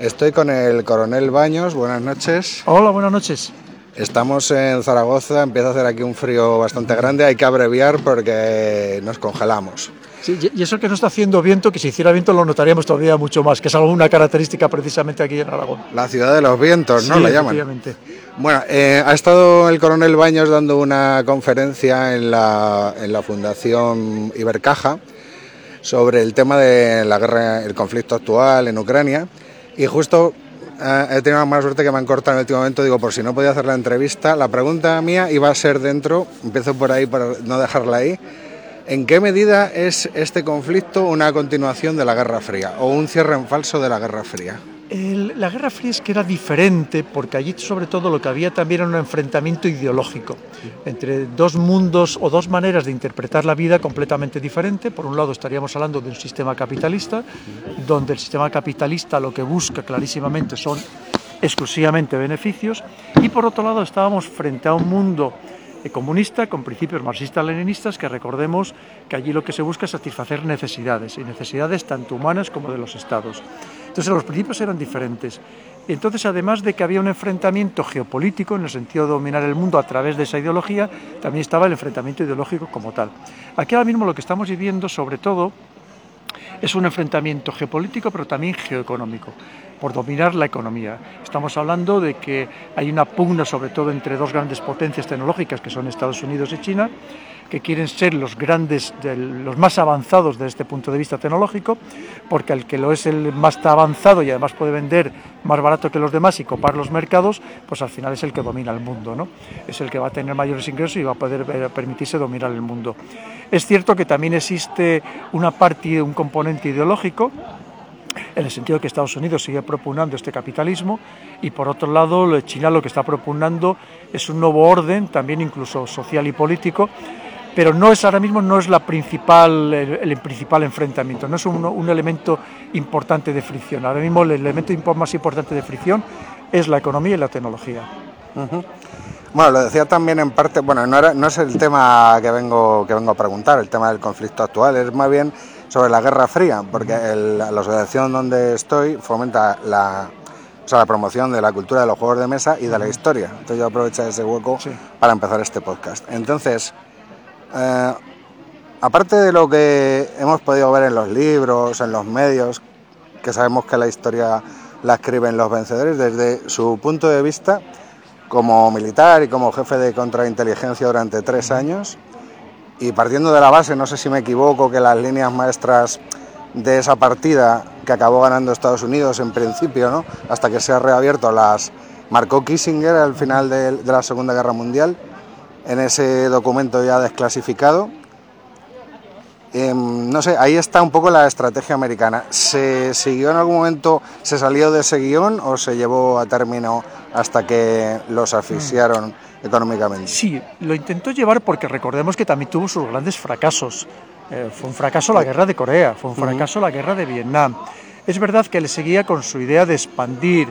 Estoy con el coronel Baños, buenas noches. Hola, buenas noches. Estamos en Zaragoza, empieza a hacer aquí un frío bastante grande, hay que abreviar porque nos congelamos. Sí, y eso que no está haciendo viento, que si hiciera viento lo notaríamos todavía mucho más, que es alguna característica precisamente aquí en Aragón. La ciudad de los vientos, ¿no? Sí, la llaman. efectivamente. Bueno, eh, ha estado el coronel Baños dando una conferencia en la, en la Fundación Ibercaja sobre el tema de la guerra, el conflicto actual en Ucrania y justo eh, he tenido la suerte que me han cortado en el último momento, digo, por si no podía hacer la entrevista, la pregunta mía iba a ser dentro, empiezo por ahí para no dejarla ahí, ¿en qué medida es este conflicto una continuación de la Guerra Fría o un cierre en falso de la Guerra Fría? El- la Guerra Fría es que era diferente porque allí sobre todo lo que había también era un enfrentamiento ideológico entre dos mundos o dos maneras de interpretar la vida completamente diferente. Por un lado estaríamos hablando de un sistema capitalista, donde el sistema capitalista lo que busca clarísimamente son exclusivamente beneficios y por otro lado estábamos frente a un mundo eh, comunista con principios marxistas-leninistas que recordemos que allí lo que se busca es satisfacer necesidades y necesidades tanto humanas como de los estados. Entonces los principios eran diferentes. Entonces además de que había un enfrentamiento geopolítico en el sentido de dominar el mundo a través de esa ideología, también estaba el enfrentamiento ideológico como tal. Aquí ahora mismo lo que estamos viviendo sobre todo es un enfrentamiento geopolítico, pero también geoeconómico, por dominar la economía. Estamos hablando de que hay una pugna, sobre todo entre dos grandes potencias tecnológicas, que son Estados Unidos y China, que quieren ser los grandes, de- los más avanzados desde este punto de vista tecnológico, porque el que lo es el más avanzado y además puede vender más barato que los demás y copar los mercados, pues al final es el que domina el mundo, ¿no? Es el que va a tener mayores ingresos y va a poder permitirse dominar el mundo. Es cierto que también existe una parte, un componente ideológico, en el sentido de que Estados Unidos sigue propugnando este capitalismo y por otro lado China lo que está propugnando es un nuevo orden, también incluso social y político, pero no es ahora mismo no es la principal el, principal enfrentamiento, no es un, un elemento importante de fricción. Ahora mismo el elemento más importante de fricción es la economía y la tecnología. Bueno, lo decía también en parte, bueno, no, era- no es el tema que vengo, que vengo a preguntar, el tema del conflicto actual, es más bien sobre la Guerra Fría, porque el- la asociación donde estoy fomenta la, o sea, la promoción de la cultura de los juegos de mesa y de la historia. Entonces yo aprovecho ese hueco Sí. para empezar este podcast. Entonces, eh, aparte de lo que hemos podido ver en los libros, en los medios, que sabemos que la historia la escriben los vencedores, desde su punto de vista, como militar y como jefe de contrainteligencia durante tres años, y partiendo de la base, no sé si me equivoco, que las líneas maestras de esa partida que acabó ganando Estados Unidos en principio, ¿no? hasta que se ha reabierto, las marcó Kissinger al final de, de la Segunda Guerra Mundial, en ese documento ya desclasificado. Em, no sé, ahí está un poco la estrategia americana. ¿Se siguió en algún momento, se salió de ese guion o se llevó a término hasta que los asfixiaron económicamente? Sí, lo intentó llevar porque recordemos que también tuvo sus grandes fracasos. Eh, fue un fracaso la guerra de Corea, fue un fracaso la guerra de Vietnam. Es verdad que le seguía con su idea de expandir,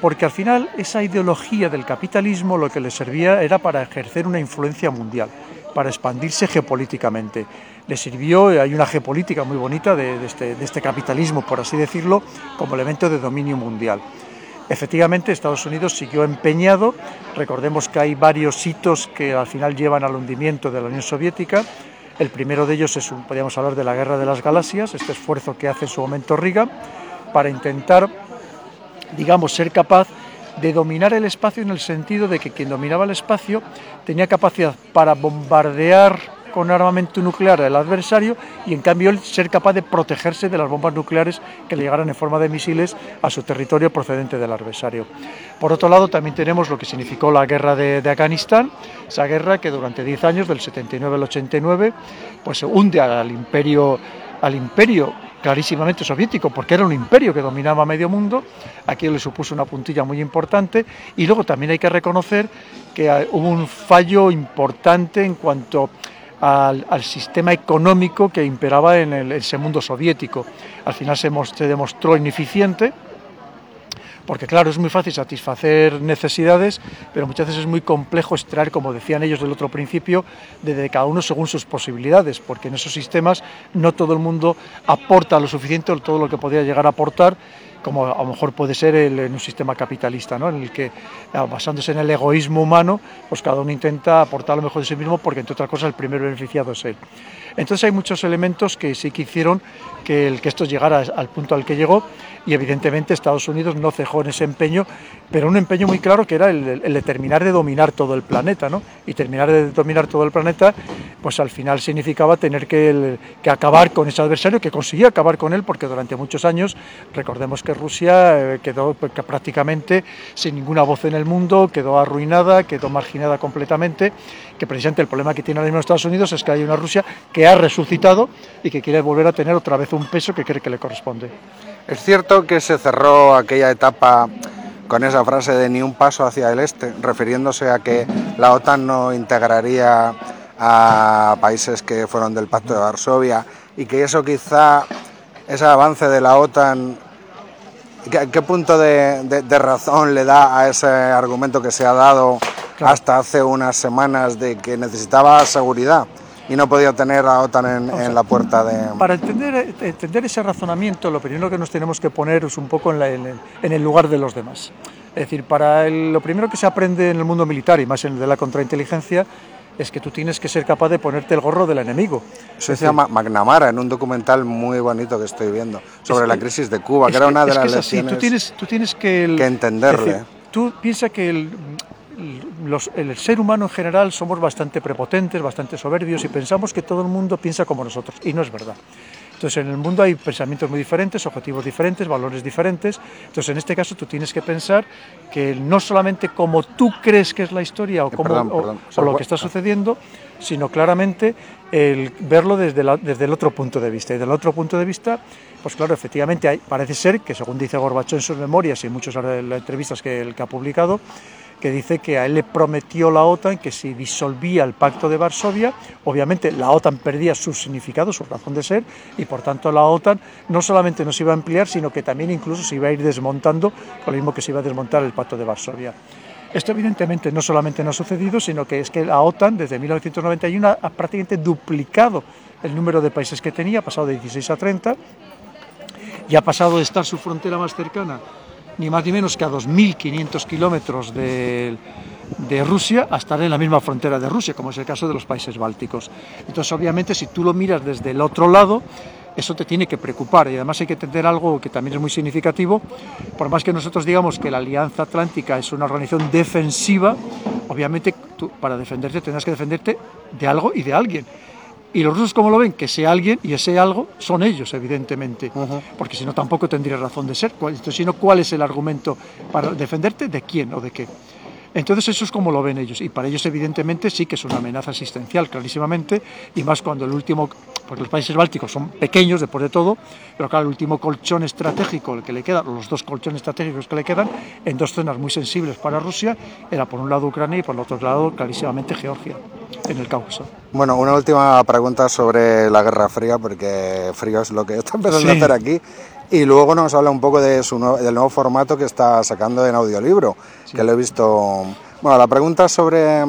porque al final esa ideología del capitalismo lo que le servía era para ejercer una influencia mundial, para expandirse geopolíticamente. Le sirvió, hay una geopolítica muy bonita de, de este, de este capitalismo, por así decirlo, como elemento de dominio mundial. Efectivamente, Estados Unidos siguió empeñado. Recordemos que hay varios hitos que al final llevan al hundimiento de la Unión Soviética. El primero de ellos es, podríamos hablar de la Guerra de las Galaxias, este esfuerzo que hace en su momento Reagan para intentar, digamos, ser capaz de dominar el espacio en el sentido de que quien dominaba el espacio tenía capacidad para bombardear con armamento nuclear al adversario y en cambio él ser capaz de protegerse de las bombas nucleares que le llegaran en forma de misiles a su territorio procedente del adversario. Por otro lado, también tenemos lo que significó la guerra de, de Afganistán, esa guerra que durante 10 años, del 79 al 89, pues hunde al imperio, al imperio clarísimamente soviético, porque era un imperio que dominaba medio mundo, aquí le supuso una puntilla muy importante, y luego también hay que reconocer que eh, hubo un fallo importante en cuanto al, sistema económico que imperaba en el, ese mundo soviético. Al final se, se, demostró ineficiente, porque claro, es muy fácil satisfacer necesidades, pero muchas veces es muy complejo extraer, como decían ellos del otro principio, de cada uno según sus posibilidades, porque en esos sistemas no todo el mundo aporta lo suficiente o todo lo que podría llegar a aportar, como a lo mejor puede ser en un sistema capitalista, ¿no? en el que, basándose en el egoísmo humano, pues cada uno intenta aportar lo mejor de sí mismo porque, entre otras cosas, el primer beneficiado es él. Entonces hay muchos elementos que sí que hicieron que, el, que esto llegara al punto al que llegó y evidentemente Estados Unidos no cejó en ese empeño, pero un empeño muy claro que era el, el de terminar de dominar todo el planeta, ¿no? Y terminar de dominar todo el planeta, pues al final significaba tener que, que acabar con ese adversario, que consiguió acabar con él, porque durante muchos años, recordemos que Rusia eh, quedó pues, prácticamente sin ninguna voz en el mundo, quedó arruinada, quedó marginada completamente, que precisamente el problema que tiene ahora mismo Estados Unidos es que hay una Rusia que ha resucitado y que quiere volver a tener otra vez un peso que cree que le corresponde. Es cierto que se cerró aquella etapa con esa frase de ni un paso hacia el este, refiriéndose a que la OTAN no integraría a países que fueron del Pacto de Varsovia y que eso quizá, ese avance de la OTAN, ¿qué, punto de, razón le da a ese argumento que se ha dado hasta hace unas semanas de que necesitaba seguridad? Y no podía tener a OTAN en, la puerta de... Para entender, entender ese razonamiento, lo primero que nos tenemos que poner es un poco en, en, el lugar de los demás. Es decir, para lo primero que se aprende en el mundo militar y más en el de la contrainteligencia es que tú tienes que ser capaz de ponerte el gorro del enemigo. Eso llama McNamara en un documental muy bonito que estoy viendo sobre la crisis de Cuba, que era una de las lecciones tú tienes, tú tienes que, que entenderle. tú piensas que el, el ser humano en general somos bastante prepotentes, bastante soberbios y pensamos que todo el mundo piensa como nosotros, y no es verdad. Entonces, en el mundo hay pensamientos muy diferentes, objetivos diferentes, valores diferentes. Entonces, en este caso, tú tienes que pensar que no solamente como tú crees que es la historia o, eh, como, lo que está sucediendo, sino claramente el verlo desde, desde el otro punto de vista. Y del otro punto de vista, pues claro, efectivamente hay, parece ser que, según dice Gorbachov en sus memorias y muchas de las entrevistas que ha publicado, que dice que a él le prometió la OTAN que si disolvía el pacto de Varsovia, obviamente la OTAN perdía su significado, su razón de ser, y por tanto la OTAN no solamente no se iba a ampliar, sino que también incluso se iba a ir desmontando, con lo mismo que se iba a desmontar el pacto de Varsovia. Esto evidentemente no solamente no ha sucedido, sino que es que la OTAN desde 1991 ha prácticamente duplicado el número de países que tenía, ha pasado de 16 a 30, y ha pasado de estar su frontera más cercana ni más ni menos que a 2.500 kilómetros de, Rusia a estar en la misma frontera de Rusia, como es el caso de los países bálticos. Entonces, obviamente, si tú lo miras desde el otro lado, eso te tiene que preocupar y además hay que entender algo que también es muy significativo, por más que nosotros digamos que la Alianza Atlántica es una organización defensiva, obviamente para defenderte tendrás que defenderte de algo y de alguien. Y los rusos, ¿cómo lo ven? Que ese alguien y ese algo son ellos, evidentemente. Porque si no, tampoco tendría razón de ser. Entonces, si no, ¿cuál es el argumento para defenderte? ¿De quién o de qué? Entonces eso es como lo ven ellos y para ellos evidentemente sí que es una amenaza existencial clarísimamente y más cuando el último, porque los países bálticos son pequeños después de todo, pero claro, el último colchón estratégico el que le queda, los dos colchones estratégicos que le quedan en dos zonas muy sensibles para Rusia, era por un lado Ucrania y por el otro lado clarísimamente Georgia en el Cáucaso. Bueno, una última pregunta sobre la Guerra Fría, porque frío es lo que está empezando a hacer aquí. Y luego nos habla un poco de su del nuevo formato que está sacando en audiolibro, que lo he visto. Bueno, la pregunta sobre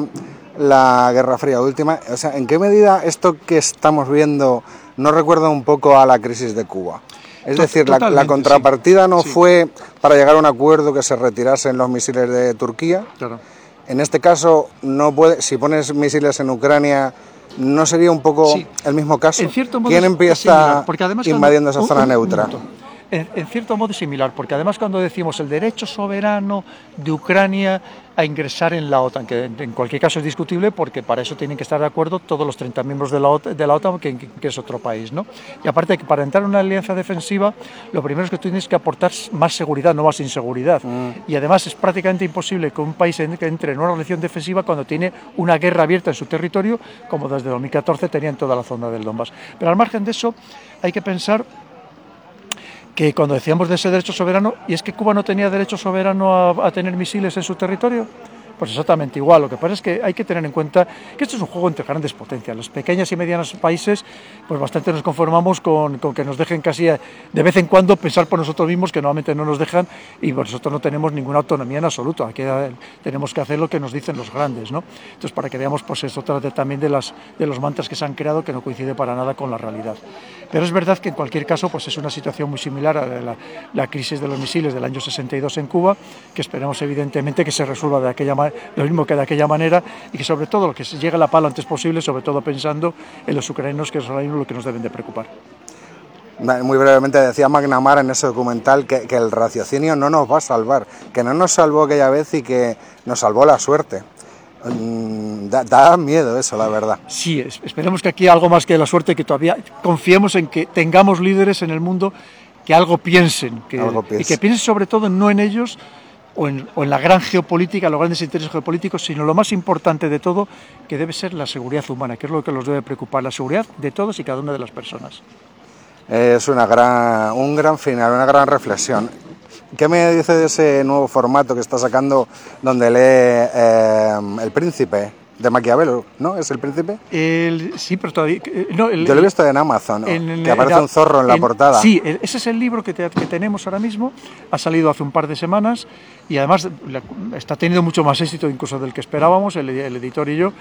la Guerra Fría última, o sea, ¿en qué medida esto que estamos viendo no recuerda un poco a la crisis de Cuba? Es decir, la, contrapartida no fue para llegar a un acuerdo que se retirasen los misiles de Turquía. Claro. En este caso, no puede, si pones misiles en Ucrania, ¿no sería un poco el mismo caso? En cierto modo ¿Quién empieza invadiendo esa zona neutra? En, cierto modo similar, porque además cuando decimos el derecho soberano de Ucrania a ingresar en la OTAN, que en cualquier caso es discutible porque para eso tienen que estar de acuerdo todos los 30 miembros de la OTAN, de la OTAN que, es otro país. ¿no? Y aparte que para entrar en una alianza defensiva, lo primero es que tú tienes que aportar más seguridad, no más inseguridad. Mm. Y además es prácticamente imposible que un país entre en una relación defensiva cuando tiene una guerra abierta en su territorio, como desde 2014 tenía en toda la zona del Donbass. Pero al margen de eso, hay que pensar que cuando decíamos de ese derecho soberano, y es que Cuba no tenía derecho soberano a, tener misiles en su territorio, pues exactamente igual. Lo que pasa es que hay que tener en cuenta que esto es un juego entre grandes potencias. Los pequeños y medianos países, pues bastante nos conformamos con, que nos dejen casi de vez en cuando pensar por nosotros mismos, que normalmente no nos dejan, y nosotros no tenemos ninguna autonomía en absoluto. Aquí eh, tenemos que hacer lo que nos dicen los grandes, ¿no? Entonces, para que veamos, pues eso trata también de, las, de los mantras que se han creado que no coincide para nada con la realidad. Pero es verdad que en cualquier caso, pues es una situación muy similar a la, la crisis de los misiles del año 62 en Cuba, que esperemos evidentemente que se resuelva de aquella lo mismo que de aquella manera y que sobre todo lo que se llegue a la pala antes posible, sobre todo pensando en los ucranianos, que es lo que nos deben de preocupar. Muy brevemente decía McNamara en ese documental que, que el raciocinio no nos va a salvar, que no nos salvó aquella vez y que nos salvó la suerte. Mm, da, da, miedo eso, la verdad. Sí, esperemos que aquí algo más que la suerte, que todavía confiemos en que tengamos líderes en el mundo que algo piensen, que, algo piensen. y que piensen sobre todo no en ellos, o en, o en, la gran geopolítica, los grandes intereses geopolíticos, sino lo más importante de todo, que debe ser la seguridad humana, que es lo que los debe preocupar, la seguridad de todos y cada una de las personas. Es una gran, un gran final, una gran reflexión. ¿Qué me dice de ese nuevo formato que está sacando donde lee eh, El Príncipe? De Maquiavelo, ¿no? ¿Es el príncipe? El, sí, pero todavía... No, el, Yo lo he visto en Amazon, ¿no? en, que aparece en, un zorro en la portada. Sí, ese es el libro que, te, que, tenemos ahora mismo, ha salido hace un par de semanas y además está teniendo mucho más éxito incluso del que esperábamos, el, el editor y yo,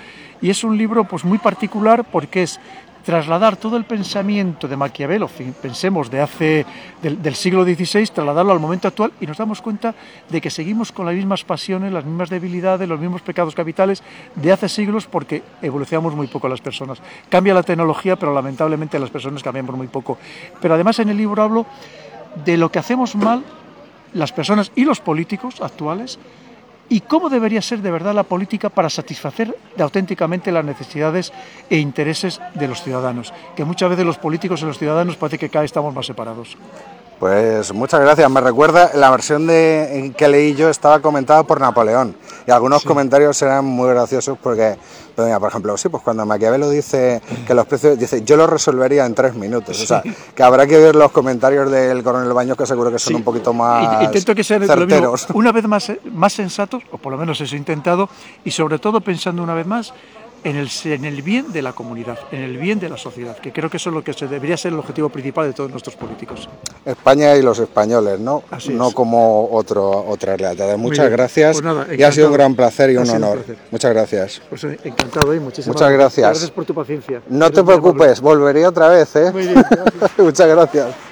y es un libro pues muy particular porque es trasladar todo el pensamiento de Maquiavelo, pensemos de hace del, del, siglo XVI, trasladarlo al momento actual y nos damos cuenta de que seguimos con las mismas pasiones, las mismas debilidades, los mismos pecados capitales de hace siglos porque evolucionamos muy poco las personas. Cambia la tecnología, pero lamentablemente las personas cambiamos muy poco. Pero además en el libro hablo de lo que hacemos mal las personas y los políticos actuales y cómo debería ser de verdad la política para satisfacer auténticamente las necesidades e intereses de los ciudadanos, que muchas veces los políticos y los ciudadanos parece que cada vez estamos más separados. Pues muchas gracias. Me recuerda, la versión de, que leí yo estaba comentada por Napoleón y algunos sí. comentarios eran muy graciosos porque, pues mira, por ejemplo, sí, pues cuando Maquiavelo dice que los precios, dice, yo lo resolvería en tres minutos. Sí. O sea, que habrá que ver los comentarios del coronel Baños que seguro que son sí. un poquito más Intento que sean certeros. Mismo, una vez más, más sensatos, o por lo menos eso he intentado, y sobre todo pensando una vez más en el, en el, bien de la comunidad, en el bien de la sociedad, que creo que eso es lo que se debería ser el objetivo principal de todos nuestros políticos. España y los españoles, ¿no? Así no es. como otro, otra realidad. Muchas bien. gracias Pues nada, y ha sido un gran placer y un honor. Muchas gracias. Pues eh, encantado y muchísimas Muchas gracias. Gracias por tu paciencia. No Eres te preocupes, volveré otra vez, ¿eh? Muy bien. Muchas gracias.